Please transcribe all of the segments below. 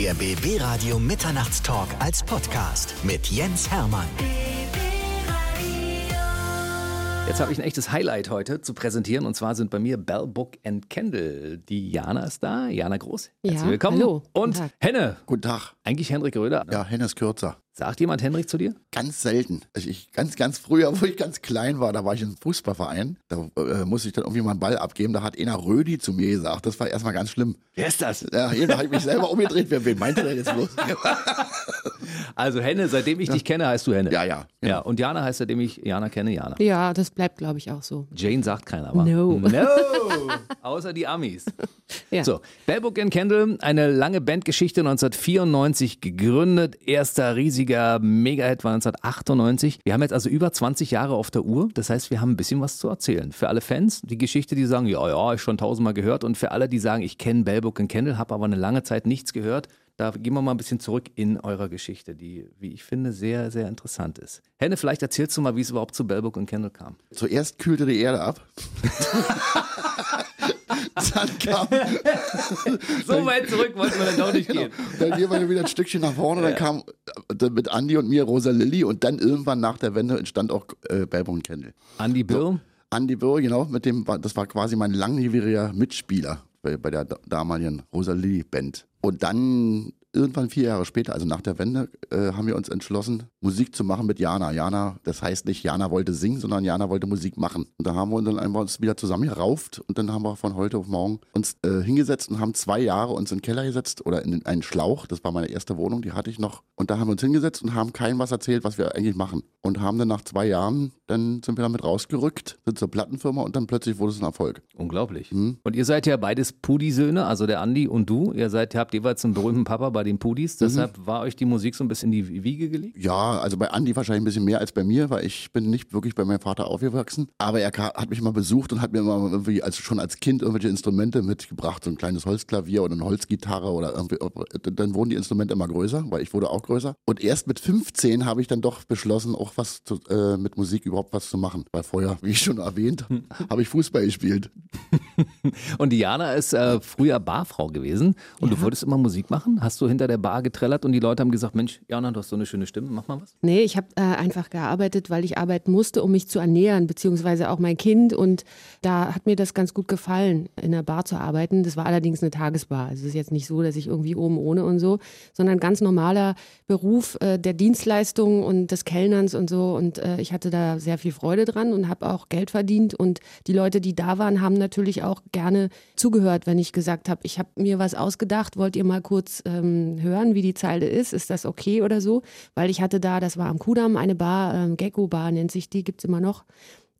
Der BB Radio Mitternachtstalk als Podcast mit Jens Hermann. Jetzt habe ich ein echtes Highlight heute zu präsentieren und zwar sind bei mir Bell Book and Candle. Die Jana ist da, Jana Groß. Herzlich Ja, willkommen. hallo. Und. Henne, Guten Tag. eigentlich Henrik Röder. Ja, Henne ist kürzer. Sagt jemand Henrik zu dir? Ganz selten. Also ich, ganz, ganz früher, wo ich ganz klein war, da war ich im Fußballverein. Da äh, musste ich dann irgendwie mal einen Ball abgeben. Da hat einer Rödi zu mir gesagt. Das war erstmal ganz schlimm. Wer ist das? Ja, hier habe ich mich selber umgedreht. Wer, wen meinte der jetzt bloß? Also Henne, seitdem ich dich kenne, heißt du Henne. Ja, ja. Ja, und Jana heißt, seitdem ich Jana kenne, Jana. Ja, das bleibt, glaube ich, auch so. Jane sagt keiner, aber. No. No! Außer die Amis. Ja. So, Bellbook and Candle, eine lange Bandgeschichte, 1994 gegründet. Erster riesiger Mega-Hit war 1998. Wir haben jetzt also über 20 Jahre auf der Uhr. Das heißt, wir haben ein bisschen was zu erzählen. Für alle Fans, die Geschichte, die sagen, ja, ja, ich schon tausendmal gehört. Und für alle, die sagen, ich kenne Bellbook and Candle, habe aber eine lange Zeit nichts gehört. Da gehen wir mal ein bisschen zurück in eurer Geschichte, die, wie ich finde, sehr, sehr interessant ist. Henne, vielleicht erzählst du mal, wie es überhaupt zu Bellbook and Candle kam. Zuerst kühlte die Erde ab. dann kam, So weit zurück wollten wir dann doch nicht gehen. dann gehen wir wieder ein Stückchen nach vorne. Dann kam äh, mit Andi und mir Rosa Lilly und dann irgendwann nach der Wende entstand auch äh, Belbo und Kendall. Andy Bill. Andi Birr, genau, mit dem, das war quasi mein langjähriger Mitspieler bei, bei der da- damaligen Rosalie Band. Und dann irgendwann vier Jahre später, also nach der Wende, äh, haben wir uns entschlossen, Musik zu machen mit Jana. Jana, das heißt nicht, Jana wollte singen, sondern Jana wollte Musik machen. Und da haben wir uns dann einfach uns wieder zusammengerauft und dann haben wir von heute auf morgen uns äh, hingesetzt und haben zwei Jahre uns in den Keller gesetzt oder in einen Schlauch. Das war meine erste Wohnung, die hatte ich noch. Und da haben wir uns hingesetzt und haben keinem was erzählt, was wir eigentlich machen. Und haben dann nach zwei Jahren, dann sind wir damit rausgerückt, sind zur Plattenfirma und dann plötzlich wurde es ein Erfolg. Unglaublich. Und ihr seid ja beides Pudi-Söhne, also der Andi und du. Ihr seid, habt jeweils einen berühmten Papa bei den Pudis. Deshalb war euch die Musik so ein bisschen in die Wiege gelegt. Ja, also bei Andi wahrscheinlich ein bisschen mehr als bei mir, weil ich bin nicht wirklich bei meinem Vater aufgewachsen. Aber er hat mich mal besucht und hat mir mal irgendwie als, schon als Kind irgendwelche Instrumente mitgebracht, so ein kleines Holzklavier oder eine Holzgitarre oder irgendwie. Dann wurden die Instrumente immer größer, weil ich wurde auch größer. Und erst mit 15 habe ich dann doch beschlossen, auch was zu, äh, mit Musik überhaupt was zu machen. Weil vorher, wie ich schon erwähnt, habe ich Fußball gespielt. Und Diana ist äh, früher Barfrau gewesen. Und du wolltest immer Musik machen. Hast du hinter der Bar getrellert und die Leute haben gesagt, Mensch, Jana, du hast so eine schöne Stimme, mach mal was. Nee, ich habe äh, einfach gearbeitet, weil ich arbeiten musste, um mich zu ernähren, beziehungsweise auch mein Kind. Und da hat mir das ganz gut gefallen, in der Bar zu arbeiten. Das war allerdings eine Tagesbar. Also es ist jetzt nicht so, dass ich irgendwie oben ohne und so, sondern ganz normaler Beruf äh, der Dienstleistung und des Kellnerns und so. Und äh, ich hatte da sehr viel Freude dran und habe auch Geld verdient. Und die Leute, die da waren, haben natürlich auch gerne zugehört, wenn ich gesagt habe, ich habe mir was ausgedacht, wollt ihr mal kurz ähm, hören, wie die Zeile ist? Ist das okay oder so? Weil ich hatte da, das war am Kudamm, eine Bar, ähm, Gecko Bar nennt sich die, gibt's immer noch.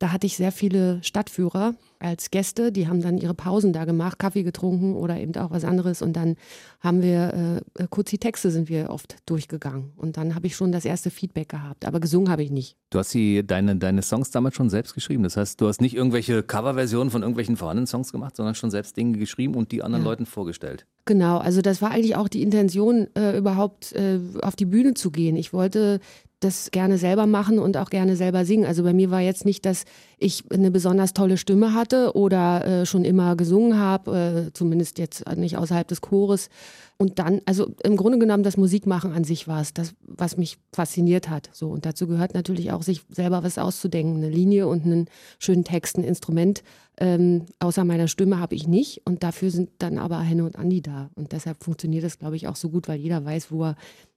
Da hatte ich sehr viele Stadtführer als Gäste, die haben dann ihre Pausen da gemacht, Kaffee getrunken oder eben auch was anderes. Und dann haben wir, äh, kurz die Texte sind wir oft durchgegangen. Und dann habe ich schon das erste Feedback gehabt. Aber gesungen habe ich nicht. Du hast die, deine, deine Songs damals schon selbst geschrieben. Das heißt, du hast nicht irgendwelche Coverversionen von irgendwelchen vorhandenen Songs gemacht, sondern schon selbst Dinge geschrieben und die anderen Ja. Leuten vorgestellt. Genau, also das war eigentlich auch die Intention, äh, überhaupt äh, auf die Bühne zu gehen. Ich wollte das gerne selber machen und auch gerne selber singen. Also bei mir war jetzt nicht, dass ich eine besonders tolle Stimme hatte oder äh, schon immer gesungen habe, äh, zumindest jetzt nicht außerhalb des Chores. Und dann, also im Grunde genommen, das Musikmachen an sich war es, das, was mich fasziniert hat. So und dazu gehört natürlich auch, sich selber was auszudenken, eine Linie und einen schönen Text, ein Instrument. Ähm, außer meiner Stimme habe ich nicht und dafür sind dann aber Henne und Andi da. Und deshalb funktioniert das, glaube ich, auch so gut, weil jeder weiß, wo er,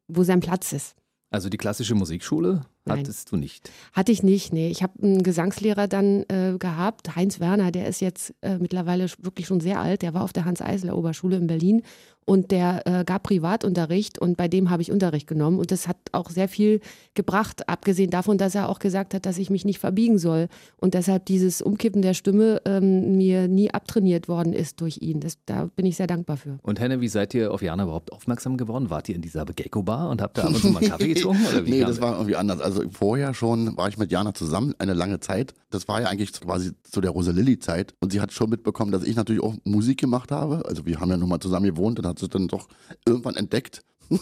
wo sein Platz ist. Also die klassische Musikschule Nein. hattest du nicht. Hatte ich nicht, nee. Ich habe einen Gesangslehrer dann äh, gehabt, Heinz Werner, der ist jetzt äh, mittlerweile wirklich schon sehr alt. Der war auf der Hans-Eisler-Oberschule in Berlin und der äh, gab Privatunterricht und bei dem habe ich Unterricht genommen. Und das hat auch sehr viel gebracht, abgesehen davon, dass er auch gesagt hat, dass ich mich nicht verbiegen soll. Und deshalb dieses Umkippen der Stimme ähm, mir nie abtrainiert worden ist durch ihn. Das, da bin ich sehr dankbar für. Und Henne, wie seid ihr auf Jana überhaupt aufmerksam geworden? Wart ihr in dieser Gecko-Bar und habt da ab und zu mal einen Kaffee getrunken? Oder wie nee, das war irgendwie anders. Also vorher schon war ich mit Jana zusammen eine lange Zeit. Das war ja eigentlich quasi zu der Rosa-Lilly-Zeit. Und sie hat schon mitbekommen, dass ich natürlich auch Musik gemacht habe. Also wir haben ja nun mal zusammen gewohnt und hat sie dann doch irgendwann entdeckt.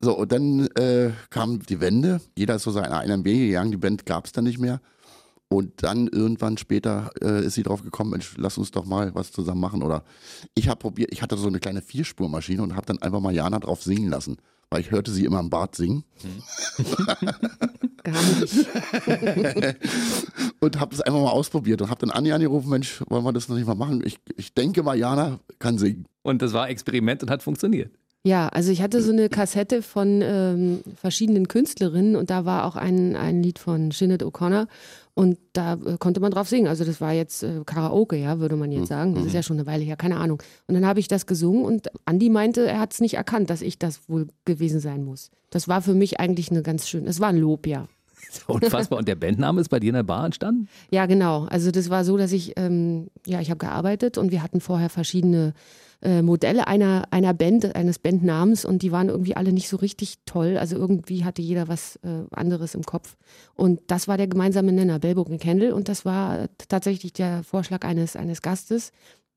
so, und dann äh, kam die Wende. Jeder ist so seiner eigenen Wege gegangen. Die Band gab es dann nicht mehr. Und dann irgendwann später äh, ist sie drauf gekommen, Mensch, lass uns doch mal was zusammen machen. Oder ich habe probiert, ich hatte so eine kleine Vierspurmaschine und habe dann einfach mal Jana drauf singen lassen, weil ich hörte sie immer im Bad singen. Gar nicht. und habe es einfach mal ausprobiert und habe dann Anja angerufen, Mensch, wollen wir das noch nicht mal machen? Ich, ich denke mal, Jana kann singen. Und das war Experiment und hat funktioniert. Ja, also ich hatte so eine Kassette von ähm, verschiedenen Künstlerinnen und da war auch ein, ein Lied von Sinead O'Connor und da äh, konnte man drauf singen. Also das war jetzt äh, Karaoke, ja, würde man jetzt sagen. Das ist ja schon eine Weile her, keine Ahnung. Und dann habe ich das gesungen und Andi meinte, er hat es nicht erkannt, dass ich das wohl gewesen sein muss. Das war für mich eigentlich eine ganz schön, es war ein Lob, ja. Unfassbar. Und der Bandname ist bei dir in der Bar entstanden? Ja, genau. Also das war so, dass ich, ähm, ja, ich habe gearbeitet und wir hatten vorher verschiedene äh, Modelle einer, einer Band, eines Bandnamens und die waren irgendwie alle nicht so richtig toll. Also irgendwie hatte jeder was äh, anderes im Kopf. Und das war der gemeinsame Nenner, Bellbook und Kendall. Und das war tatsächlich der Vorschlag eines, eines Gastes,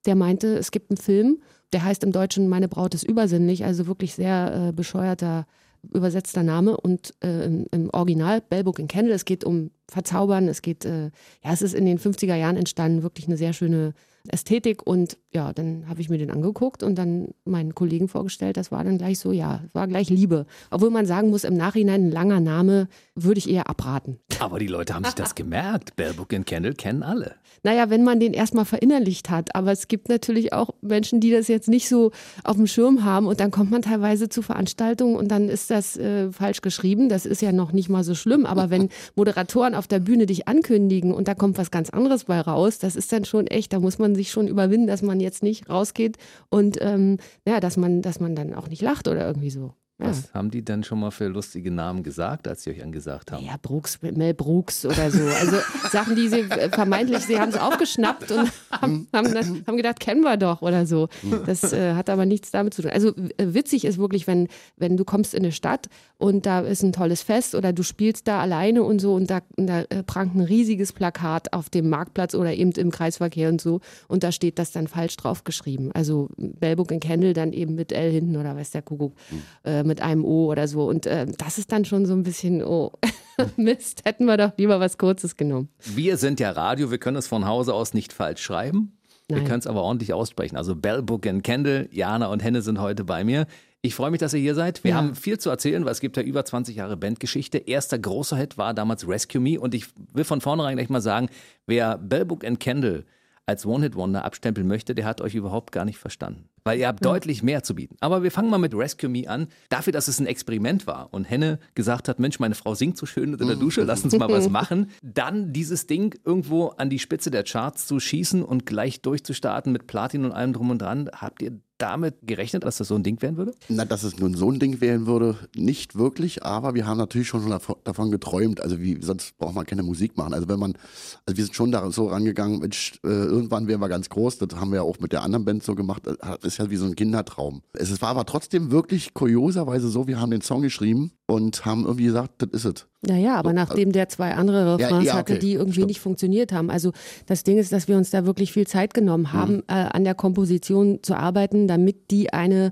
der meinte, es gibt einen Film, der heißt im Deutschen Meine Braut ist übersinnlich, also wirklich sehr äh, bescheuerter übersetzter Name und äh, im, Original Bellbook in Kendall. Es geht um Verzaubern, es geht, äh, ja, es ist in den 50er Jahren entstanden, wirklich eine sehr schöne Ästhetik und ja, dann habe ich mir den angeguckt und dann meinen Kollegen vorgestellt. Das war dann gleich so, ja, war gleich Liebe. Obwohl man sagen muss, im Nachhinein ein langer Name würde ich eher abraten. Aber die Leute haben sich das gemerkt. Bellbook und Kendall kennen alle. Naja, wenn man den erstmal verinnerlicht hat. Aber es gibt natürlich auch Menschen, die das jetzt nicht so auf dem Schirm haben und dann kommt man teilweise zu Veranstaltungen und dann ist das äh, falsch geschrieben. Das ist ja noch nicht mal so schlimm. Aber wenn Moderatoren auf der Bühne dich ankündigen und da kommt was ganz anderes bei raus, das ist dann schon echt, da muss man sich schon überwinden, dass man jetzt nicht rausgeht und ähm, ja, dass man, dass man dann auch nicht lacht oder irgendwie so. Ja. Was haben die denn schon mal für lustige Namen gesagt, als sie euch angesagt haben? Ja, Brooks, Mel Brooks oder so. Also Sachen, die sie äh, vermeintlich, sie haben es aufgeschnappt und haben, haben, haben, gedacht, kennen wir doch oder so. Das äh, hat aber nichts damit zu tun. Also äh, witzig ist wirklich, wenn, wenn du kommst in eine Stadt und da ist ein tolles Fest oder du spielst da alleine und so und da, und da äh, prangt ein riesiges Plakat auf dem Marktplatz oder eben im Kreisverkehr und so und da steht das dann falsch draufgeschrieben. Also Bellbook in Kendall dann eben mit L hinten oder weiß der Kuckuck. Mhm mit einem O oder so. Und äh, das ist dann schon so ein bisschen, oh, Mist, hätten wir doch lieber was Kurzes genommen. Wir sind ja Radio, wir können es von Hause aus nicht falsch schreiben. Nein. Wir können es aber ordentlich aussprechen. Also Bell, Book and Kendall, Jana und Henne sind heute bei mir. Ich freue mich, dass ihr hier seid. Wir ja. haben viel zu erzählen, weil es gibt ja über 20 Jahre Bandgeschichte. Erster großer Hit war damals Rescue Me und ich will von vornherein gleich mal sagen, wer Bell, Book and Kendall als One-Hit-Wonder abstempeln möchte, der hat euch überhaupt gar nicht verstanden. Weil ihr habt ja. deutlich mehr zu bieten. Aber wir fangen mal mit Rescue Me an. Dafür, dass es ein Experiment war und Henne gesagt hat, Mensch, meine Frau singt so schön in der Dusche, lass uns mal was machen. Dann dieses Ding irgendwo an die Spitze der Charts zu schießen und gleich durchzustarten mit Platin und allem drum und dran. Habt ihr damit gerechnet, dass das so ein Ding werden würde? Na, dass es nun so ein Ding werden würde, nicht wirklich, aber wir haben natürlich schon davon geträumt. Also wie, sonst braucht man keine Musik machen. Also wenn man, also wir sind schon da so rangegangen, Mensch, äh, irgendwann werden wir ganz groß, das haben wir ja auch mit der anderen Band so gemacht, das ist ja wie so ein Kindertraum. Es war aber trotzdem wirklich kurioserweise so, wir haben den Song geschrieben und haben irgendwie gesagt, das ist es. Naja, aber so, nachdem der zwei andere Refrains ja, ja, okay, hatte, die irgendwie stimmt. nicht funktioniert haben. Also das Ding ist, dass wir uns da wirklich viel Zeit genommen haben, mhm. äh, an der Komposition zu arbeiten, damit die eine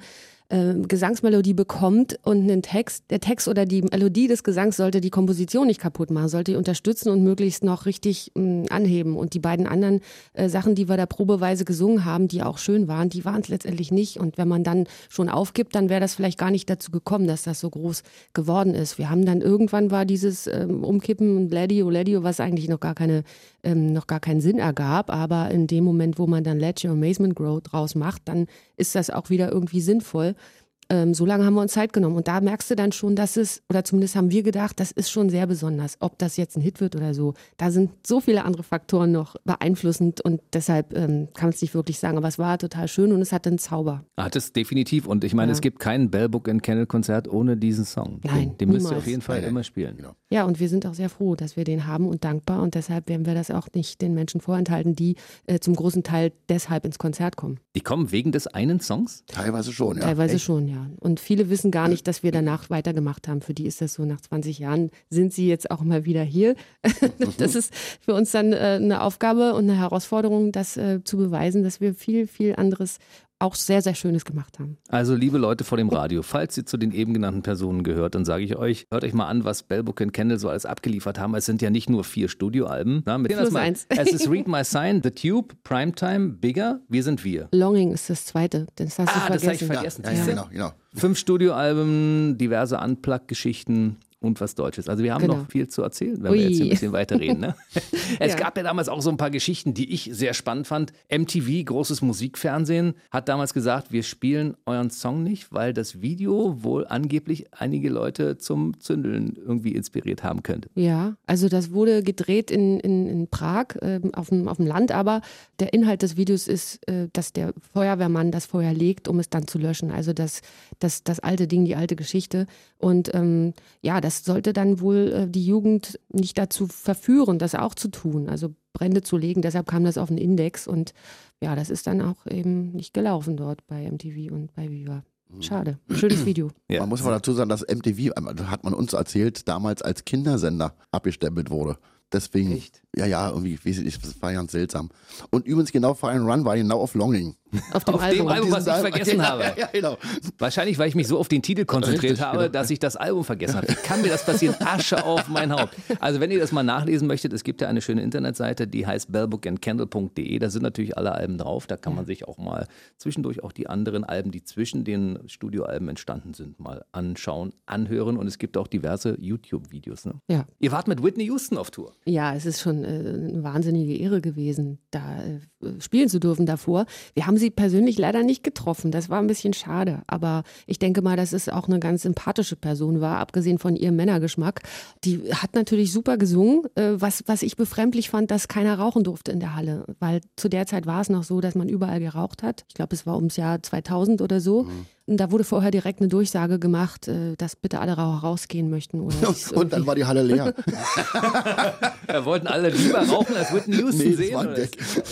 äh, Gesangsmelodie bekommt und einen Text, der Text oder die Melodie des Gesangs sollte die Komposition nicht kaputt machen, sollte die unterstützen und möglichst noch richtig mh, anheben. Und die beiden anderen äh, Sachen, die wir da probeweise gesungen haben, die auch schön waren, die waren es letztendlich nicht. Und wenn man dann schon aufgibt, dann wäre das vielleicht gar nicht dazu gekommen, dass das so groß geworden ist. Wir haben dann irgendwann war dieses ähm, Umkippen und Ladio, Ladio, was eigentlich noch gar keine, ähm, noch gar keinen Sinn ergab. Aber in dem Moment, wo man dann Let Your Amazement Grow draus macht, dann ist das auch wieder irgendwie sinnvoll ähm, so lange haben wir uns Zeit genommen. Und da merkst du dann schon, dass es, oder zumindest haben wir gedacht, das ist schon sehr besonders. Ob das jetzt ein Hit wird oder so, da sind so viele andere Faktoren noch beeinflussend und deshalb ähm, kann man es nicht wirklich sagen. Aber es war total schön und es hatte einen Zauber. Hat es definitiv. Und ich meine, ja. es gibt kein Bellbook and Kennel Konzert ohne diesen Song. Nein. Den, den müsst ihr auf jeden Fall Nein. immer spielen. Genau. Ja, und wir sind auch sehr froh, dass wir den haben und dankbar. Und deshalb werden wir das auch nicht den Menschen vorenthalten, die äh, zum großen Teil deshalb ins Konzert kommen. Die kommen wegen des einen Songs? Teilweise schon, ja. Teilweise Echt? schon, ja. Und viele wissen gar nicht, dass wir danach weitergemacht haben. Für die ist das so, nach 20 Jahren sind sie jetzt auch mal wieder hier. das ist für uns dann äh, eine Aufgabe und eine Herausforderung, das äh, zu beweisen, dass wir viel, viel anderes auch sehr, sehr Schönes gemacht haben. Also, liebe Leute vor dem Radio, falls ihr zu den eben genannten Personen gehört, dann sage ich euch, hört euch mal an, was Bellbook und Kendall so alles abgeliefert haben. Es sind ja nicht nur vier Studioalben. Na, mit Plus eins. Es ist Read My Sign, The Tube, Primetime, Bigger, Wir sind wir. Longing ist das zweite, das hast du Ah, das habe ich vergessen. vergessen. Ja, ja, genau, genau. Fünf Studioalben, diverse Unplugged-Geschichten und was Deutsches. Also wir haben Genau. noch viel zu erzählen, wenn Ui. wir jetzt ein bisschen weiterreden. Ne? Es Ja. gab ja damals auch so ein paar Geschichten, die ich sehr spannend fand. MTV, großes Musikfernsehen, hat damals gesagt, wir spielen euren Song nicht, weil das Video wohl angeblich einige Leute zum Zündeln irgendwie inspiriert haben könnte. Ja, also das wurde gedreht in, in, in Prag ähm, auf, dem, auf dem Land, aber der Inhalt des Videos ist, äh, dass der Feuerwehrmann das Feuer legt, um es dann zu löschen. Also das, das, das alte Ding, die alte Geschichte. Und ähm, ja, das sollte dann wohl äh, die Jugend nicht dazu verführen, das auch zu tun, also Brände zu legen. Deshalb kam das auf den Index und ja, das ist dann auch eben nicht gelaufen dort bei MTV und bei Viva. Schade. Schönes Video. Ja. Man muss aber dazu sagen, dass MTV, das hat man uns erzählt, damals als Kindersender abgestempelt wurde. Deswegen, Echt? ja, ja, irgendwie, weiß ich nicht, das war ganz seltsam. Und übrigens genau Fire and Run war genau auf Longing. Auf dem Auf Album. dem Album, was ich Diesen- vergessen ja, habe. Ja, ja, genau. Wahrscheinlich, weil ich mich so auf den Titel konzentriert Richtig, habe, genau. dass ich das Album vergessen habe. Wie kann mir das passieren? Asche auf mein Haupt. Also wenn ihr das mal nachlesen möchtet, es gibt ja eine schöne Internetseite, die heißt bellbookandcandle.de. Da sind natürlich alle Alben drauf. Da kann man sich auch mal zwischendurch auch die anderen Alben, die zwischen den Studioalben entstanden sind, mal anschauen, anhören. Und es gibt auch diverse YouTube-Videos. Ne? Ja. Ihr wart mit Whitney Houston auf Tour. Ja, es ist schon äh, eine wahnsinnige Ehre gewesen, da äh, spielen zu dürfen davor. Wir haben sie persönlich leider nicht getroffen. Das war ein bisschen schade. Aber ich denke mal, dass es auch eine ganz sympathische Person war, abgesehen von ihrem Männergeschmack. Die hat natürlich super gesungen. Äh, was, was ich befremdlich fand, dass keiner rauchen durfte in der Halle. Weil zu der Zeit war es noch so, dass man überall geraucht hat. Ich glaube, es war ums Jahr 2000 oder so. Und da wurde vorher direkt eine Durchsage gemacht, äh, dass bitte alle Raucher rausgehen möchten. Und dann war die Halle leer. Da wollten alle lieber rauchen als Whitney Houston Nee, sehen. war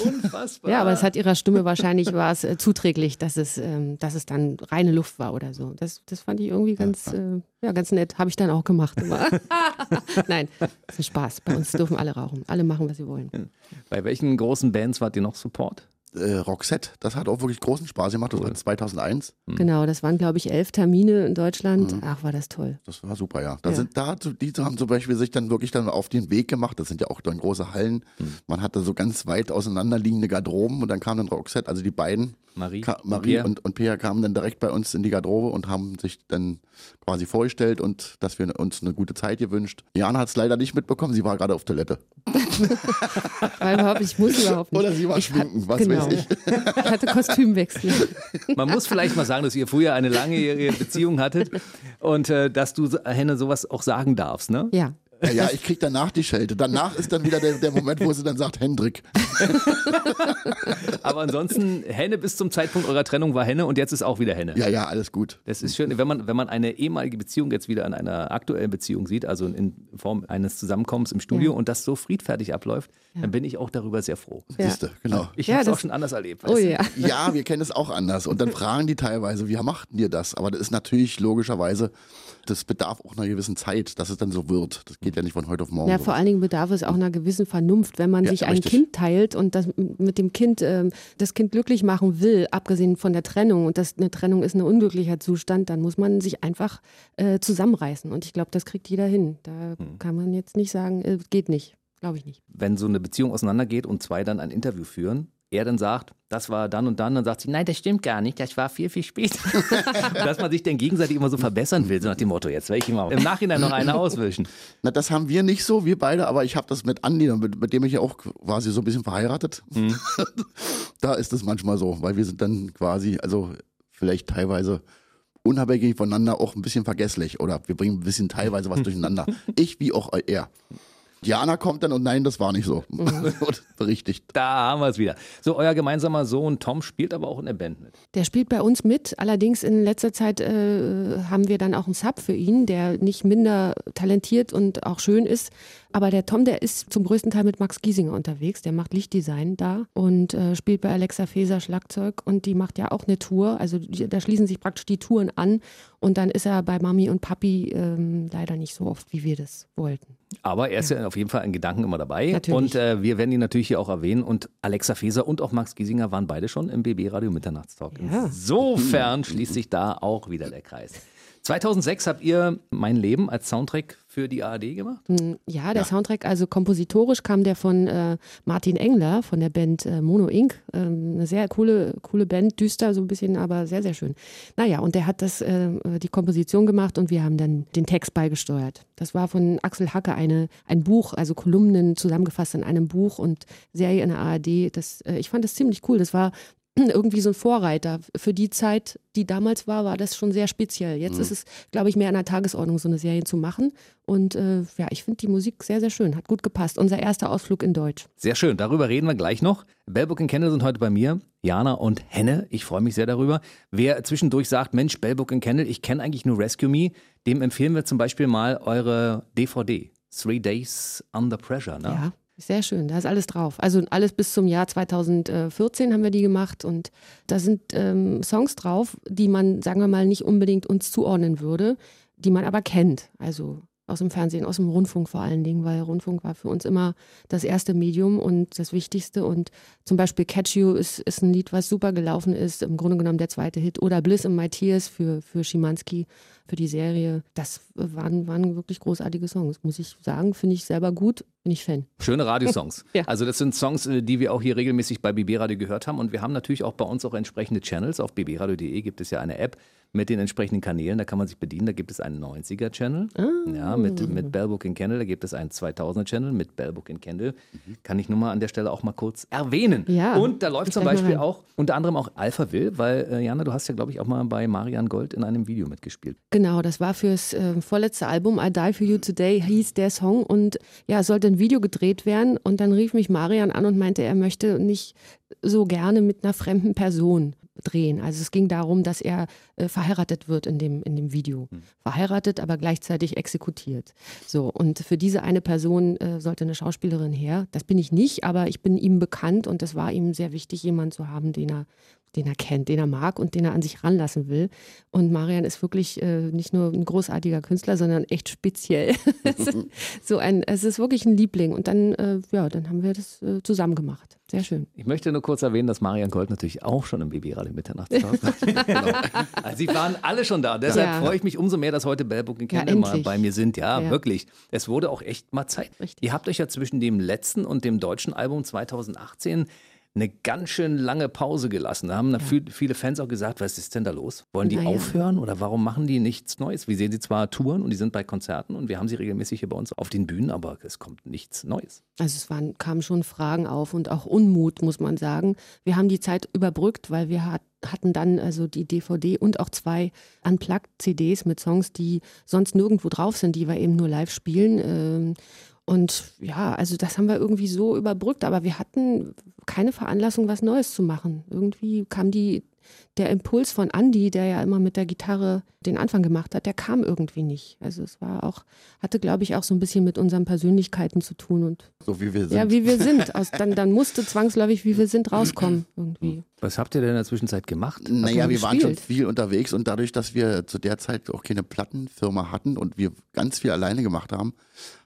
Unfassbar. Ja, aber es hat ihrer Stimme wahrscheinlich war es äh, zuträglich, dass es, ähm, dass es dann reine Luft war oder so. Das, das fand ich irgendwie ganz, äh, ja, ganz nett. Habe ich dann auch gemacht. Immer. Nein, das ist ein Spaß. Bei uns dürfen alle rauchen. Alle machen, was sie wollen. Bei welchen großen Bands wart ihr noch Support? Äh, Roxette, das hat auch wirklich großen Spaß gemacht. Das war 2001. Genau, das waren, glaube ich, elf Termine in Deutschland. Ach, war das toll. Das war super, ja. Da Ja. sind da, die haben zum Beispiel sich dann wirklich dann auf den Weg gemacht. Das sind ja auch dann große Hallen. Man hatte so ganz weit auseinanderliegende Garderoben und dann kam dann Roxette, also die beiden, Marie, Ka und Marie Pierre? und, und Pia kamen dann direkt bei uns in die Garderobe und haben sich dann quasi vorgestellt und dass wir uns eine gute Zeit gewünscht. Jana hat es leider nicht mitbekommen, sie war gerade auf Toilette. Weil überhaupt, ich muss überhaupt nicht. Oder sie war ich schminken, was genau. weiß ich. Ich hatte Kostümwechsel. Man muss vielleicht mal sagen, dass ihr früher eine langjährige Beziehung hattet und äh, dass du, Henne, sowas auch sagen darfst, ne? Ja. Ja, ja, ich krieg danach die Schelte. Danach ist dann wieder der, der Moment, wo sie dann sagt, Hendrik. Aber ansonsten, Henne bis zum Zeitpunkt eurer Trennung war Henne und jetzt ist auch wieder Henne. Ja, ja, alles gut. Das ist schön, wenn man, wenn man eine ehemalige Beziehung jetzt wieder in einer aktuellen Beziehung sieht, also in Form eines Zusammenkommens im Studio Ja. und das so friedfertig abläuft, dann bin ich auch darüber sehr froh. Ja. Siehste, genau. Ich Ja, habe es auch schon anders erlebt. Oh ja. Ja, wir kennen es auch anders. Und dann fragen die teilweise, wie machten ihr das? Aber das ist natürlich logischerweise, das bedarf auch einer gewissen Zeit, dass es dann so wird. Das geht ja nicht von heute auf morgen. Ja, so. vor allen Dingen bedarf es auch einer gewissen Vernunft, wenn man Ja, sich ein richtig. Kind teilt und das mit dem Kind ähm, das Kind glücklich machen will, abgesehen von der Trennung und das eine Trennung ist ein unglücklicher Zustand, dann muss man sich einfach äh, zusammenreißen und ich glaube, das kriegt jeder hin. Da Hm. kann man jetzt nicht sagen, äh, geht nicht, glaube ich nicht. Wenn so eine Beziehung auseinandergeht und zwei dann ein Interview führen, er dann sagt, das war dann und dann, dann sagt sie, nein, das stimmt gar nicht, das war viel, viel später. Dass man sich dann gegenseitig immer so verbessern will, so nach dem Motto, jetzt will ich immer im Nachhinein noch eine auswischen. Na, das haben wir nicht so, wir beide, aber ich habe das mit Andi, mit, mit dem ich ja auch quasi so ein bisschen verheiratet. da ist es manchmal so, weil wir sind dann quasi, also vielleicht teilweise unabhängig voneinander auch ein bisschen vergesslich oder wir bringen ein bisschen teilweise was durcheinander. Ich wie auch er. Diana kommt dann und nein, das war nicht so. und berichtigt. Da haben wir es wieder. So, euer gemeinsamer Sohn Tom spielt aber auch in der Band mit. Der spielt bei uns mit. Allerdings in letzter Zeit äh, haben wir dann auch einen Sub für ihn, der nicht minder talentiert und auch schön ist. Aber der Tom, der ist zum größten Teil mit Max Giesinger unterwegs. Der macht Lichtdesign da und äh, spielt bei Alexa Feser Schlagzeug. Und die macht ja auch eine Tour. Also die, da schließen sich praktisch die Touren an. Und dann ist er bei Mami und Papi ähm, leider nicht so oft, wie wir das wollten. Aber er ist ja, ja auf jeden Fall in Gedanken immer dabei. Natürlich. Und äh, wir werden ihn natürlich hier auch erwähnen. Und Alexa Feser und auch Max Giesinger waren beide schon im BB Radio Mitternachtstalk. Ja. Insofern schließt sich da auch wieder der Kreis. 2006 habt ihr Mein Leben als Soundtrack für die ARD gemacht? Hm, Ja, der Soundtrack, also kompositorisch kam der von äh, Martin Engler von der Band äh, Mono Inc. Ähm, eine sehr coole, coole Band, düster so ein bisschen, aber sehr, sehr schön. Naja, und der hat das, äh, die Komposition gemacht und wir haben dann den Text beigesteuert. Das war von Axel Hacke eine, ein Buch, also Kolumnen zusammengefasst in einem Buch und Serie in der ARD. Das, äh, ich fand das ziemlich cool. Das war irgendwie so ein Vorreiter. Für die Zeit, die damals war, war das schon sehr speziell. Jetzt ist es, glaube ich, mehr an der Tagesordnung, so eine Serie zu machen. Und äh, ja, ich finde die Musik sehr, sehr schön. Hat gut gepasst. Unser erster Ausflug in Deutsch. Sehr schön, darüber reden wir gleich noch. Bellbook und Kendall sind heute bei mir, Jana und Henne. Ich freue mich sehr darüber. Wer zwischendurch sagt, Mensch, Bellbook und Kendall, ich kenne eigentlich nur Rescue Me, dem empfehlen wir zum Beispiel mal eure DVD. Three Days Under Pressure, ne? Ja, sehr schön. Da ist alles drauf. Also alles bis zum Jahr 2014 haben wir die gemacht und da sind ähm, Songs drauf, die man, sagen wir mal, nicht unbedingt uns zuordnen würde, die man aber kennt. Also aus dem Fernsehen, aus dem Rundfunk vor allen Dingen, weil Rundfunk war für uns immer das erste Medium und das Wichtigste. Und zum Beispiel Catch You ist, ist ein Lied, was super gelaufen ist, im Grunde genommen der zweite Hit. Oder Bliss in My Tears für, für Schimanski, für die Serie. Das waren, waren wirklich großartige Songs, muss ich sagen. Finde ich selber gut, bin ich Fan. Schöne Radiosongs. Ja. Also das sind Songs, äh, die wir auch hier regelmäßig bei BB Radio gehört haben. Und wir haben natürlich auch bei uns auch entsprechende Channels. Auf bbradio.de gibt es ja eine App mit den entsprechenden Kanälen. Da kann man sich bedienen. Da gibt es einen 90er-Channel. Ah. Ja, mit, mit Bellbook in Kendall. Da gibt es einen 2000er-Channel mit Bellbook in Kendall. Kann ich nur mal an der Stelle auch mal kurz erwähnen. Ja, Und da läuft zum Beispiel auch unter anderem auch Alpha Will, weil äh, Jana, du hast ja, glaube ich, auch mal bei Marian Gold in einem Video mitgespielt. Genau, das war fürs äh, vorletzte Album I Die For You Today hieß der Song und ja, es sollte ein Video gedreht werden und dann rief mich Marian an und meinte, er möchte nicht so gerne mit einer fremden Person drehen. Also es ging darum, dass er äh, verheiratet wird in dem, in dem Video. Verheiratet, aber gleichzeitig exekutiert. So, und für diese eine Person äh, sollte eine Schauspielerin her. Das bin ich nicht, aber ich bin ihm bekannt und es war ihm sehr wichtig, jemanden zu haben, den er den er kennt, den er mag und den er an sich ranlassen will. Und Marian ist wirklich äh, nicht nur ein großartiger Künstler, sondern echt speziell. Es ist so ein, es ist wirklich ein Liebling. Und dann, äh, ja, dann haben wir das äh, zusammen gemacht. Sehr schön. Ich möchte nur kurz erwähnen, dass Marian Gold natürlich auch schon im BB-Radio Mitternachtstalk war. genau. Also sie waren alle schon da. Deshalb Ja. freue ich mich umso mehr, dass heute Bellbook und Ja, Kendall mal bei mir sind. Ja, Ja. wirklich. Es wurde auch echt mal Zeit. Richtig. Ihr habt euch ja zwischen dem letzten und dem deutschen Album 2018 eine ganz schön lange Pause gelassen. Da haben viel- viele Fans auch gesagt, was ist denn da los? Wollen die ja. aufhören oder warum machen die nichts Neues? Wir sehen sie zwar touren und die sind bei Konzerten und wir haben sie regelmäßig hier bei uns auf den Bühnen, aber es kommt nichts Neues. Also es waren, kamen schon Fragen auf und auch Unmut, muss man sagen. Wir haben die Zeit überbrückt, weil wir hat, hatten dann also die DVD und auch zwei Unplugged-CDs mit Songs, die sonst nirgendwo drauf sind, die wir eben nur live spielen. Und ja, also das haben wir irgendwie so überbrückt, aber wir hatten keine Veranlassung, was Neues zu machen. Irgendwie kam die, der Impuls von Andy, der ja immer mit der Gitarre den Anfang gemacht hat, der kam irgendwie nicht. Also es war auch, hatte glaube ich auch so ein bisschen mit unseren Persönlichkeiten zu tun und So wie wir sind. ja, wie wir sind. Aus, dann, dann musste zwangsläufig, wie wir sind, rauskommen irgendwie. Was habt ihr denn in der Zwischenzeit gemacht? Naja, man wir waren schon viel unterwegs und dadurch, dass wir zu der Zeit auch keine Plattenfirma hatten und wir ganz viel alleine gemacht haben,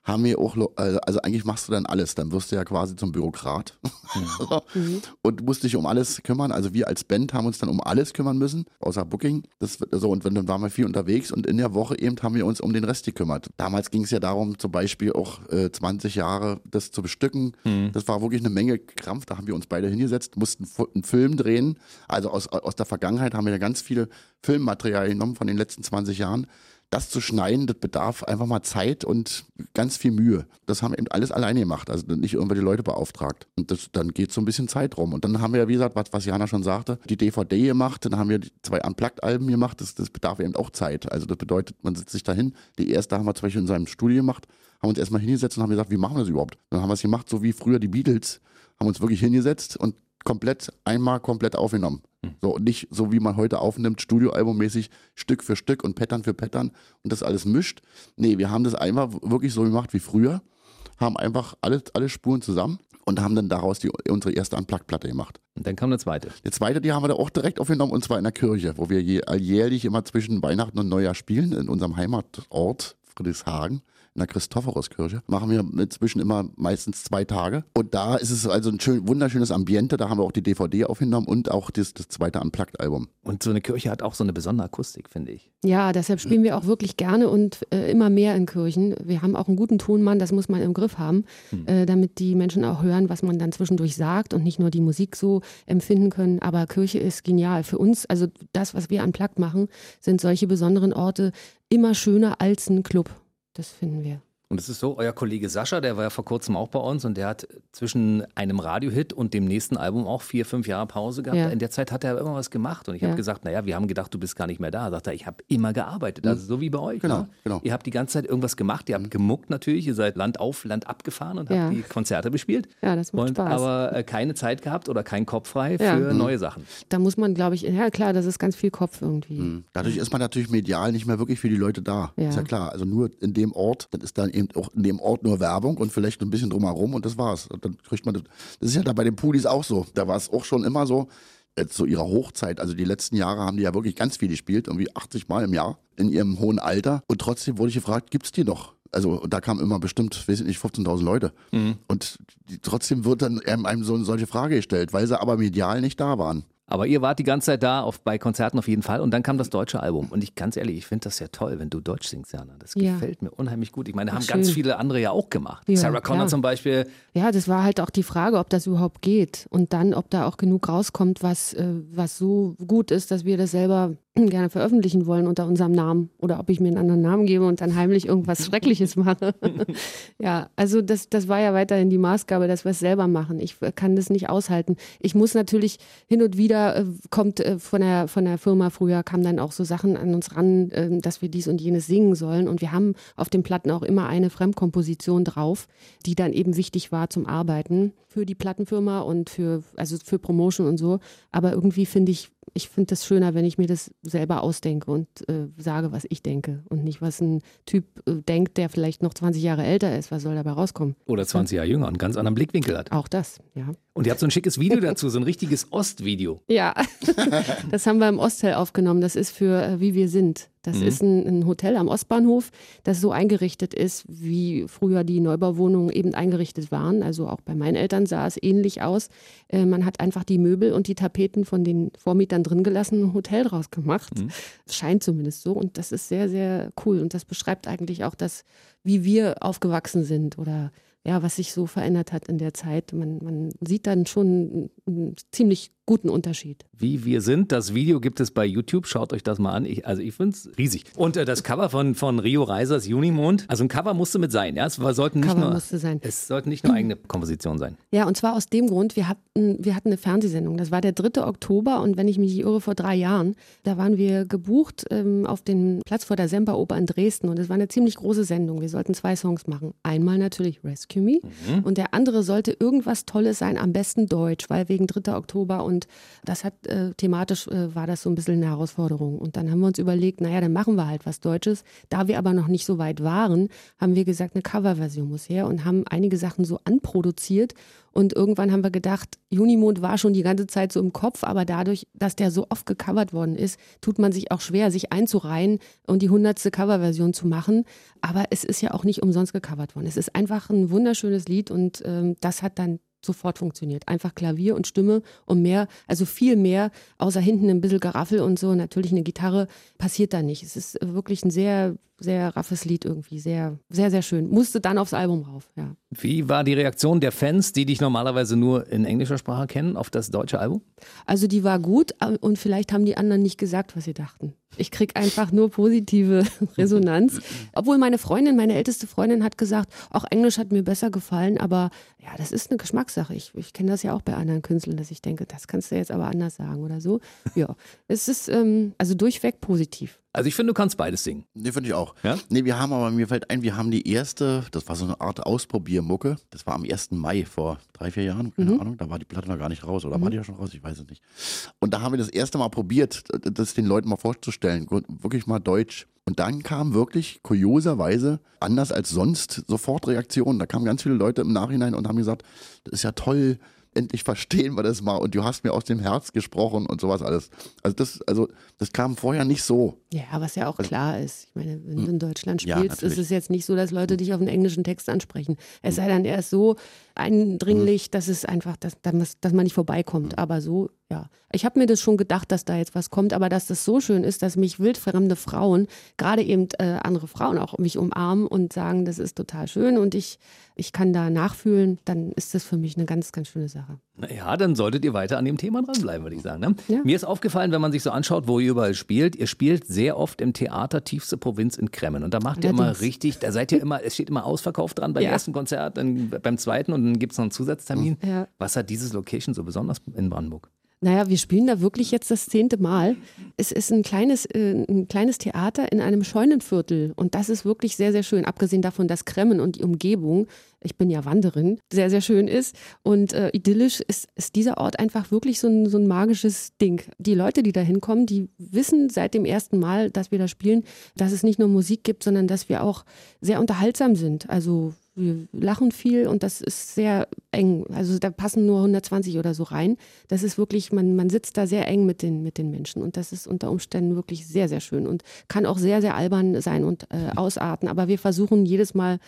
haben wir auch, äh, also eigentlich machst du dann alles, dann wirst du ja quasi zum Bürokrat und musst dich um alles kümmern. Also wir als Band haben uns dann um alles kümmern müssen, außer Booking. Das, so, und dann waren wir viel unterwegs und in der Woche eben haben wir uns um den Rest gekümmert. Damals ging es ja darum, zum Beispiel auch äh, 20 Jahre das zu bestücken. Das war wirklich eine Menge Krampf. Da haben wir uns beide hingesetzt, mussten einen Film drehen. Also aus, aus der Vergangenheit haben wir ja ganz viele Filmmaterial genommen von den letzten 20 Jahren. Das zu schneiden, das bedarf einfach mal Zeit und ganz viel Mühe. Das haben wir eben alles alleine gemacht, also nicht irgendwelche Leute beauftragt. Und das, dann geht so ein bisschen Zeit rum. Und dann haben wir ja, wie gesagt, was, was Jana schon sagte, die DVD gemacht, dann haben wir zwei Unplugged-Alben gemacht, das, das bedarf eben auch Zeit. Also das bedeutet, man sitzt sich dahin. Die erste haben wir zum Beispiel in seinem Studio gemacht, haben uns erstmal hingesetzt und haben gesagt, wie machen wir das überhaupt? Dann haben wir es gemacht, so wie früher die Beatles, haben uns wirklich hingesetzt und komplett, einmal komplett aufgenommen. So, und nicht so wie man heute aufnimmt, Studioalbummäßig, Stück für Stück und Pattern für Pattern und das alles mischt. Nee, wir haben das einmal wirklich so gemacht wie früher, haben einfach alle, alle Spuren zusammen und haben dann daraus die, unsere erste Unplugged-Platte gemacht. Und dann kam eine zweite. Die zweite, die haben wir da auch direkt aufgenommen und zwar in der Kirche, wo wir jährlich immer zwischen Weihnachten und Neujahr spielen, in unserem Heimatort Friedrichshagen in der Christophoruskirche. Machen wir inzwischen immer meistens zwei Tage. Und da ist es also ein schön, wunderschönes Ambiente. Da haben wir auch die DVD aufgenommen und auch das, das zweite Unplugged-Album. Und so eine Kirche hat auch so eine besondere Akustik, finde ich. Ja, deshalb spielen wir auch wirklich gerne und äh, immer mehr in Kirchen. Wir haben auch einen guten Tonmann, das muss man im Griff haben, hm. äh, damit die Menschen auch hören, was man dann zwischendurch sagt und nicht nur die Musik so empfinden können. Aber Kirche ist genial. Für uns, also das, was wir Unplugged machen, sind solche besonderen Orte immer schöner als ein Club. Das finden wir. Und es ist so, euer Kollege Sascha, der war ja vor kurzem auch bei uns und der hat zwischen einem Radiohit und dem nächsten Album auch vier, fünf Jahre Pause gehabt. Ja. In der Zeit hat er immer was gemacht und ich ja. habe gesagt, naja, wir haben gedacht, du bist gar nicht mehr da. Sagt er, ich habe immer gearbeitet, also so wie bei euch. Genau, ne? genau. Ihr habt die ganze Zeit irgendwas gemacht, ihr habt gemuckt natürlich, ihr seid Land auf, Land abgefahren und ja. habt die Konzerte bespielt. Ja, das macht und Spaß. Aber äh, keine Zeit gehabt oder kein Kopf frei für mhm. neue Sachen. Da muss man, glaube ich, ja klar, das ist ganz viel Kopf irgendwie. Mhm. Dadurch ist man natürlich medial nicht mehr wirklich für die Leute da. Ist ja klar. Also nur in dem Ort, dann ist dann eben auch in dem Ort nur Werbung und vielleicht ein bisschen drumherum und das war's. Und dann kriegt man das. Das ist ja da bei den Pudis auch so. Da war es auch schon immer so, zu ihrer Hochzeit, also die letzten Jahre haben die ja wirklich ganz viel gespielt, irgendwie 80 Mal im Jahr in ihrem hohen Alter. Und trotzdem wurde ich gefragt, gibt's die noch? Also da kamen immer bestimmt, weiß ich nicht, 15.000 Leute. Mhm. Und die, trotzdem wird dann einem so eine solche Frage gestellt, weil sie aber medial nicht da waren. Aber ihr wart die ganze Zeit da, auf, bei Konzerten auf jeden Fall. Und dann kam das deutsche Album. Und ich ganz ehrlich, ich finde das ja toll, wenn du Deutsch singst, Jana. Das ja. gefällt mir unheimlich gut. Ich meine, haben schön. ganz viele andere ja auch gemacht. Ja, Sarah Connor zum Beispiel. Ja, das war halt auch die Frage, ob das überhaupt geht. Und dann, ob da auch genug rauskommt, was, äh, was so gut ist, dass wir das selber gerne veröffentlichen wollen unter unserem Namen oder ob ich mir einen anderen Namen gebe und dann heimlich irgendwas Schreckliches mache. ja, also das, das war ja weiterhin die Maßgabe, dass wir es selber machen. Ich kann das nicht aushalten. Ich muss natürlich hin und wieder äh, kommt äh, von der von der Firma früher kamen dann auch so Sachen an uns ran, äh, dass wir dies und jenes singen sollen und wir haben auf den Platten auch immer eine Fremdkomposition drauf, die dann eben wichtig war zum Arbeiten für die Plattenfirma und für also für Promotion und so. Aber irgendwie finde ich ich finde das schöner, wenn ich mir das selber ausdenke und äh, sage, was ich denke und nicht, was ein Typ äh, denkt, der vielleicht noch 20 Jahre älter ist. Was soll dabei rauskommen? Oder 20 Jahre jünger und einen ganz anderen Blickwinkel hat. Auch das, ja. Und ihr habt so ein schickes Video dazu, so ein richtiges Ostvideo. Ja, das haben wir im Ostel aufgenommen. Das ist für äh, Wie wir sind. Das mhm. ist ein, ein, Hotel am Ostbahnhof, das so eingerichtet ist, wie früher die Neubauwohnungen eben eingerichtet waren. Also auch bei meinen Eltern sah es ähnlich aus. Äh, man hat einfach die Möbel und die Tapeten von den Vormietern drin gelassen, ein Hotel draus gemacht. Mhm. Scheint zumindest so. Und das ist sehr, sehr cool. Und das beschreibt eigentlich auch das, wie wir aufgewachsen sind oder ja, was sich so verändert hat in der Zeit. Man, man sieht dann schon einen ziemlich guten Unterschied. Wie wir sind, das Video gibt es bei YouTube, schaut euch das mal an. Ich, also ich finde es riesig. Und äh, das Cover von, von Rio Reisers Junimond, also ein Cover musste mit sein. Ja? Es sollten nicht Cover nur, musste sein. Es sollten nicht nur eigene Kompositionen sein. Ja, und zwar aus dem Grund, wir hatten, wir hatten eine Fernsehsendung. Das war der 3. Oktober und wenn ich mich irre, vor drei Jahren, da waren wir gebucht ähm, auf den Platz vor der Semperoper in Dresden und es war eine ziemlich große Sendung. Wir sollten zwei Songs machen. Einmal natürlich Rescue Me mhm. und der andere sollte irgendwas Tolles sein, am besten Deutsch, weil wegen 3. Oktober und das hat äh, thematisch äh, war das so ein bisschen eine Herausforderung. Und dann haben wir uns überlegt, naja, dann machen wir halt was Deutsches. Da wir aber noch nicht so weit waren, haben wir gesagt, eine Coverversion muss her und haben einige Sachen so anproduziert. Und irgendwann haben wir gedacht, Junimond war schon die ganze Zeit so im Kopf, aber dadurch, dass der so oft gecovert worden ist, tut man sich auch schwer, sich einzureihen und die hundertste Coverversion zu machen. Aber es ist ja auch nicht umsonst gecovert worden. Es ist einfach ein wunderschönes Lied und ähm, das hat dann sofort funktioniert. Einfach Klavier und Stimme und mehr, also viel mehr, außer hinten ein bisschen Geraffel und so, natürlich eine Gitarre, passiert da nicht. Es ist wirklich ein sehr, sehr raffes Lied irgendwie, sehr, sehr, sehr schön. Musste dann aufs Album rauf, ja. Wie war die Reaktion der Fans, die dich normalerweise nur in englischer Sprache kennen, auf das deutsche Album? Also die war gut äh, und vielleicht haben die anderen nicht gesagt, was sie dachten. Ich kriege einfach nur positive Resonanz. Obwohl meine Freundin, meine älteste Freundin hat gesagt, auch Englisch hat mir besser gefallen, aber ja, das ist eine Geschmackssache. Ich, ich kenne das ja auch bei anderen Künstlern, dass ich denke, das kannst du jetzt aber anders sagen oder so. Ja, es ist ähm, also durchweg positiv. Also ich finde, du kannst beides singen. Nee, finde ich auch. Ja? Nee, wir haben aber, mir fällt ein, wir haben die erste, das war so eine Art Ausprobiermucke, das war am 1. Mai vor drei, vier Jahren, keine mhm. Ahnung, da war die Platte noch gar nicht raus oder mhm. war die ja schon raus, ich weiß es nicht. Und da haben wir das erste Mal probiert, das den Leuten mal vorzustellen, wirklich mal Deutsch. Und dann kam wirklich kurioserweise, anders als sonst, sofort Reaktionen. Da kamen ganz viele Leute im Nachhinein und haben gesagt, das ist ja toll, endlich verstehen wir das mal und du hast mir aus dem Herz gesprochen und sowas alles. Also das, also das kam vorher nicht so. Ja, was ja auch Also klar ist. Ich meine, wenn du Hm. in Deutschland Ja, spielst, ist natürlich. es jetzt nicht so, dass Leute dich auf einen englischen Text ansprechen. Es sei dann erst so eindringlich, Hm. dass es einfach, dass, dass man nicht vorbeikommt. Aber so, ja. Ich habe mir das schon gedacht, dass da jetzt was kommt, aber dass das so schön ist, dass mich wildfremde Frauen, gerade eben äh, andere Frauen auch mich umarmen und sagen, das ist total schön und ich, ich kann da nachfühlen, dann ist das für mich eine ganz, ganz schöne Sache. Ja, dann solltet ihr weiter an dem Thema dranbleiben, würde ich sagen. Ne? Ja. Mir ist aufgefallen, wenn man sich so anschaut, wo ihr überall spielt, ihr spielt sehr oft im Theater Tiefste Provinz in Kremmen. Und da macht ihr immer richtig, da seid ihr immer, es steht immer ausverkauft dran beim Ja. ersten Konzert, dann beim zweiten und dann gibt es noch einen Zusatztermin. Ja. Was hat dieses Location so besonders in Brandenburg? Naja, wir spielen da wirklich jetzt das zehnte Mal. Es ist ein kleines, äh, ein kleines Theater in einem Scheunenviertel und das ist wirklich sehr, sehr schön. Abgesehen davon, dass Kremmen und die Umgebung, ich bin ja Wanderin, sehr, sehr schön ist und äh, idyllisch ist, ist dieser Ort einfach wirklich so ein, so ein magisches Ding. Die Leute, die da hinkommen, die wissen seit dem ersten Mal, dass wir da spielen, dass es nicht nur Musik gibt, sondern dass wir auch sehr unterhaltsam sind. Also wir lachen viel und das ist sehr eng. Also da passen nur 120 oder so rein. Das ist wirklich, man, man sitzt da sehr eng mit den, mit den Menschen und das ist unter Umständen wirklich sehr, sehr schön und kann auch sehr, sehr albern sein und äh, ausarten. Aber wir versuchen jedes Mal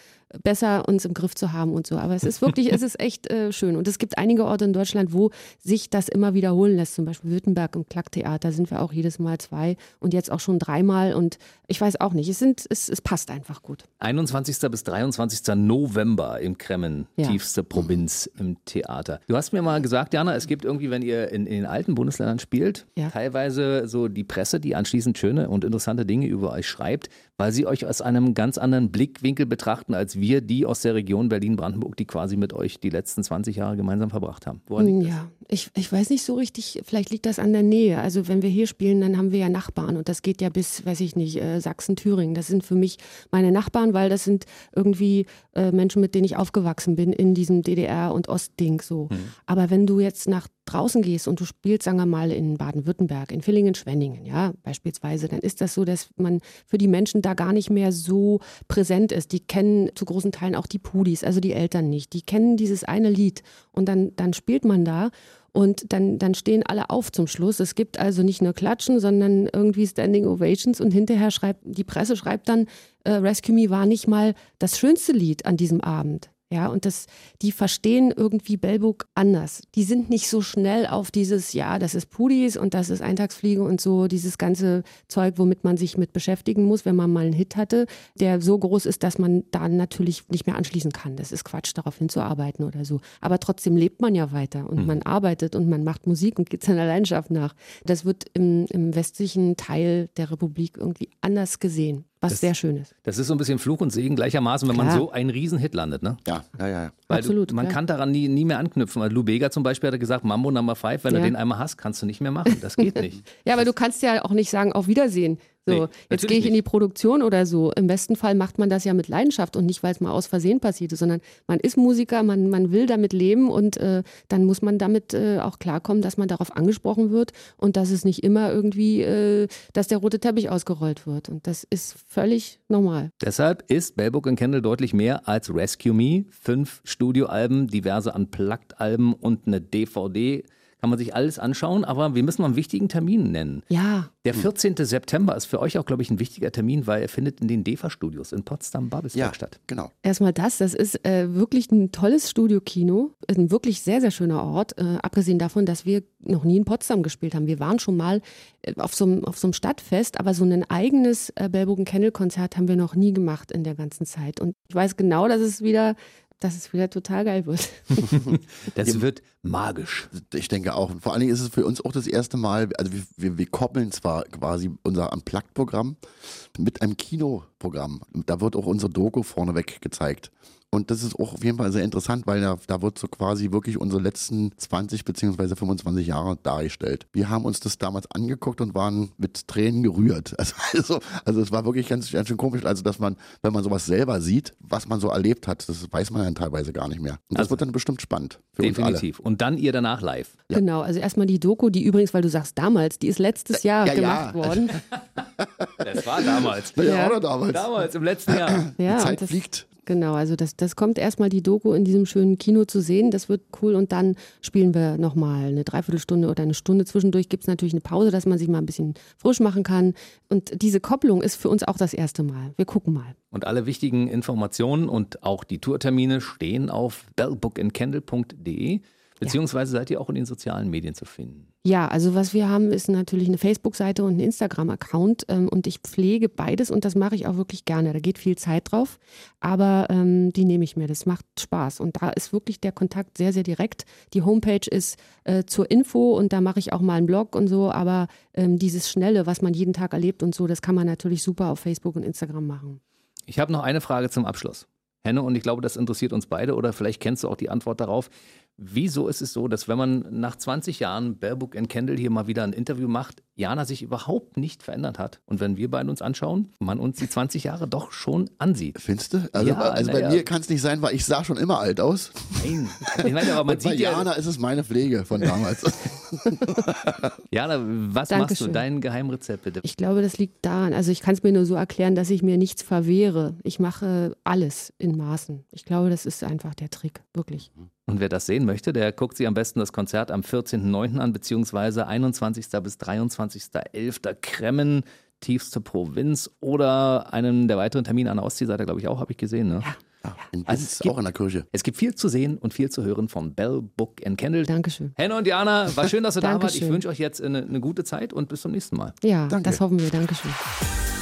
besser uns im Griff zu haben und so. Aber es ist wirklich, es ist echt äh, schön. Und es gibt einige Orte in Deutschland, wo sich das immer wiederholen lässt. Zum Beispiel Württemberg im Klacktheater sind wir auch jedes Mal zwei und jetzt auch schon dreimal. Und ich weiß auch nicht, es, sind, es, es passt einfach gut. 21. bis 23. November in Kremmen, Ja. tiefste Provinz im Theater. Du hast mir mal gesagt, Jana, es gibt irgendwie, wenn ihr in, in den alten Bundesländern spielt, Ja. teilweise so die Presse, die anschließend schöne und interessante Dinge über euch schreibt, weil sie euch aus einem ganz anderen Blickwinkel betrachten, als wir, die aus der Region Berlin-Brandenburg, die quasi mit euch die letzten 20 Jahre gemeinsam verbracht haben. Woran liegt das? Ja, ich, ich weiß nicht so richtig, vielleicht liegt das an der Nähe. Also wenn wir hier spielen, dann haben wir ja Nachbarn und das geht ja bis, weiß ich nicht, äh, Sachsen, Thüringen. Das sind für mich meine Nachbarn, weil das sind irgendwie äh, Menschen, mit denen ich aufgewachsen bin in diesem DDR- und Ostding so. Aber wenn du jetzt nach draußen gehst und du spielst, sagen wir mal, in Baden-Württemberg, in Villingen-Schwenningen, ja, beispielsweise, dann ist das so, dass man für die Menschen da gar nicht mehr so präsent ist. Die kennen zu großen Teilen auch die Pudis, also die Eltern nicht. Die kennen dieses eine Lied und dann, dann spielt man da und dann, dann stehen alle auf zum Schluss. Es gibt also nicht nur Klatschen, sondern irgendwie Standing Ovations und hinterher schreibt, die Presse schreibt dann, äh, Rescue Me war nicht mal das schönste Lied an diesem Abend. Ja, und das, die verstehen irgendwie Bellburg anders. Die sind nicht so schnell auf dieses, ja, das ist Pudis und das ist Eintagsfliege und so, dieses ganze Zeug, womit man sich mit beschäftigen muss, wenn man mal einen Hit hatte, der so groß ist, dass man da natürlich nicht mehr anschließen kann. Das ist Quatsch, darauf hinzuarbeiten oder so. Aber trotzdem lebt man ja weiter und man arbeitet und man macht Musik und geht seiner Leidenschaft nach. Das wird im, im westlichen Teil der Republik irgendwie anders gesehen, was Das- sehr schön ist. Das ist so ein bisschen Fluch und Segen gleichermaßen, wenn man Klar. so einen Riesenhit landet, ne? Ja, ja, ja. Weil Absolut, Du, man ja. kann daran nie, nie mehr anknüpfen. Weil Lou Bega zum Beispiel hat gesagt, Mambo Number Five, wenn du Ja. den einmal hast, kannst du nicht mehr machen. Das geht nicht. Ja, aber du kannst ja auch nicht sagen, auf Wiedersehen. So, Nee, jetzt gehe ich in die Produktion oder so. Im besten Fall macht man das ja mit Leidenschaft und nicht, weil es mal aus Versehen passiert ist, sondern man ist Musiker, man, man will damit leben und äh, dann muss man damit äh, auch klarkommen, dass man darauf angesprochen wird und dass es nicht immer irgendwie, äh, dass der rote Teppich ausgerollt wird. Und das ist völlig normal. Deshalb ist Bellbook and Candle deutlich mehr als Rescue Me. Fünf Studioalben, diverse Unplugged-Alben und eine DVD. Kann man sich alles anschauen, aber wir müssen noch einen wichtigen Termin nennen. Ja, Der 14. September ist für euch auch, glaube ich, ein wichtiger Termin, weil er findet in den DEFA-Studios in Potsdam-Babelsberg Ja, statt. genau. Erstmal das, das ist äh, wirklich ein tolles Studiokino, ein wirklich sehr, sehr schöner Ort, äh, abgesehen davon, dass wir noch nie in Potsdam gespielt haben. Wir waren schon mal äh, auf so einem auf so einem Stadtfest, aber so ein eigenes äh, Bellbogen Kennel Konzert haben wir noch nie gemacht in der ganzen Zeit. Und ich weiß genau, dass es wieder, dass es wieder total geil wird. Das wird magisch. Ich denke auch. Und vor allen Dingen ist es für uns auch das erste Mal, also wir, wir, wir koppeln zwar quasi unser Unplugged-Programm mit einem Kinoprogramm. Da wird auch unsere Doku vorneweg gezeigt. Und das ist auch auf jeden Fall sehr interessant, weil da, da wird so quasi wirklich unsere letzten 20 beziehungsweise 25 Jahre dargestellt. Wir haben uns das damals angeguckt und waren mit Tränen gerührt. Also, also, also es war wirklich ganz, ganz schön komisch, also dass man, wenn man sowas selber sieht, was man so erlebt hat, das weiß man dann teilweise gar nicht mehr. Und das Also- wird dann bestimmt spannend für uns alle. Definitiv. Und dann ihr danach live. Ja. Genau, also erstmal die Doku, die übrigens, weil du sagst damals, die ist letztes Jahr Ja, ja. gemacht worden. Es war damals. Naja, Ja. oder damals. Damals, im letzten Jahr. Ja, Die Zeit das, fliegt. Genau, also das, das kommt erstmal die Doku in diesem schönen Kino zu sehen. Das wird cool. Und dann spielen wir nochmal eine Dreiviertelstunde oder eine Stunde. Zwischendurch gibt es natürlich eine Pause, dass man sich mal ein bisschen frisch machen kann. Und diese Kopplung ist für uns auch das erste Mal. Wir gucken mal. Und alle wichtigen Informationen und auch die Tourtermine stehen auf bellbookandcandle.de, beziehungsweise seid ihr auch in den sozialen Medien zu finden. Ja, also was wir haben, ist natürlich eine Facebook-Seite und ein Instagram-Account ähm, und ich pflege beides und das mache ich auch wirklich gerne. Da geht viel Zeit drauf, aber ähm, die nehme ich mir. Das macht Spaß und da ist wirklich der Kontakt sehr, sehr direkt. Die Homepage ist äh, zur Info und da mache ich auch mal einen Blog und so, aber ähm, dieses Schnelle, was man jeden Tag erlebt und so, das kann man natürlich super auf Facebook und Instagram machen. Ich habe noch eine Frage zum Abschluss. Henne, und ich glaube, das interessiert uns beide oder vielleicht kennst du auch die Antwort darauf. Wieso ist es so, dass wenn man nach 20 Jahren Baerbock and Kendall hier mal wieder ein Interview macht, Jana sich überhaupt nicht verändert hat? Und wenn wir beide uns anschauen, man uns die 20 Jahre doch schon ansieht. Findest du? Also, Ja, also bei ja. mir kann es nicht sein, weil ich sah schon immer alt aus. Nein. Ich meine, aber man Und bei sieht ja, Jana ist es meine Pflege von damals. Jana, was machst du? Dankeschön. Dein Geheimrezept bitte. Ich glaube, das liegt daran, also ich kann es mir nur so erklären, dass ich mir nichts verwehre. Ich mache alles in Maßen. Ich glaube, das ist einfach der Trick, wirklich. Und wer das sehen möchte, der guckt sich am besten das Konzert am 14.09. an, beziehungsweise 21. bis 23.11. Kremmen, tiefste Provinz oder einen der weiteren Termine an der Ostseeseite, glaube ich auch, habe ich gesehen. Ne? Ja, in Also Linz, es gibt- auch in der Kirche. Es gibt viel zu sehen und viel zu hören von Bell, Book and Candle. Dankeschön. Henne und Diana, war schön, dass ihr da wart. Ich wünsche euch jetzt eine, eine gute Zeit und bis zum nächsten Mal. Ja, Danke. das hoffen wir. Dankeschön.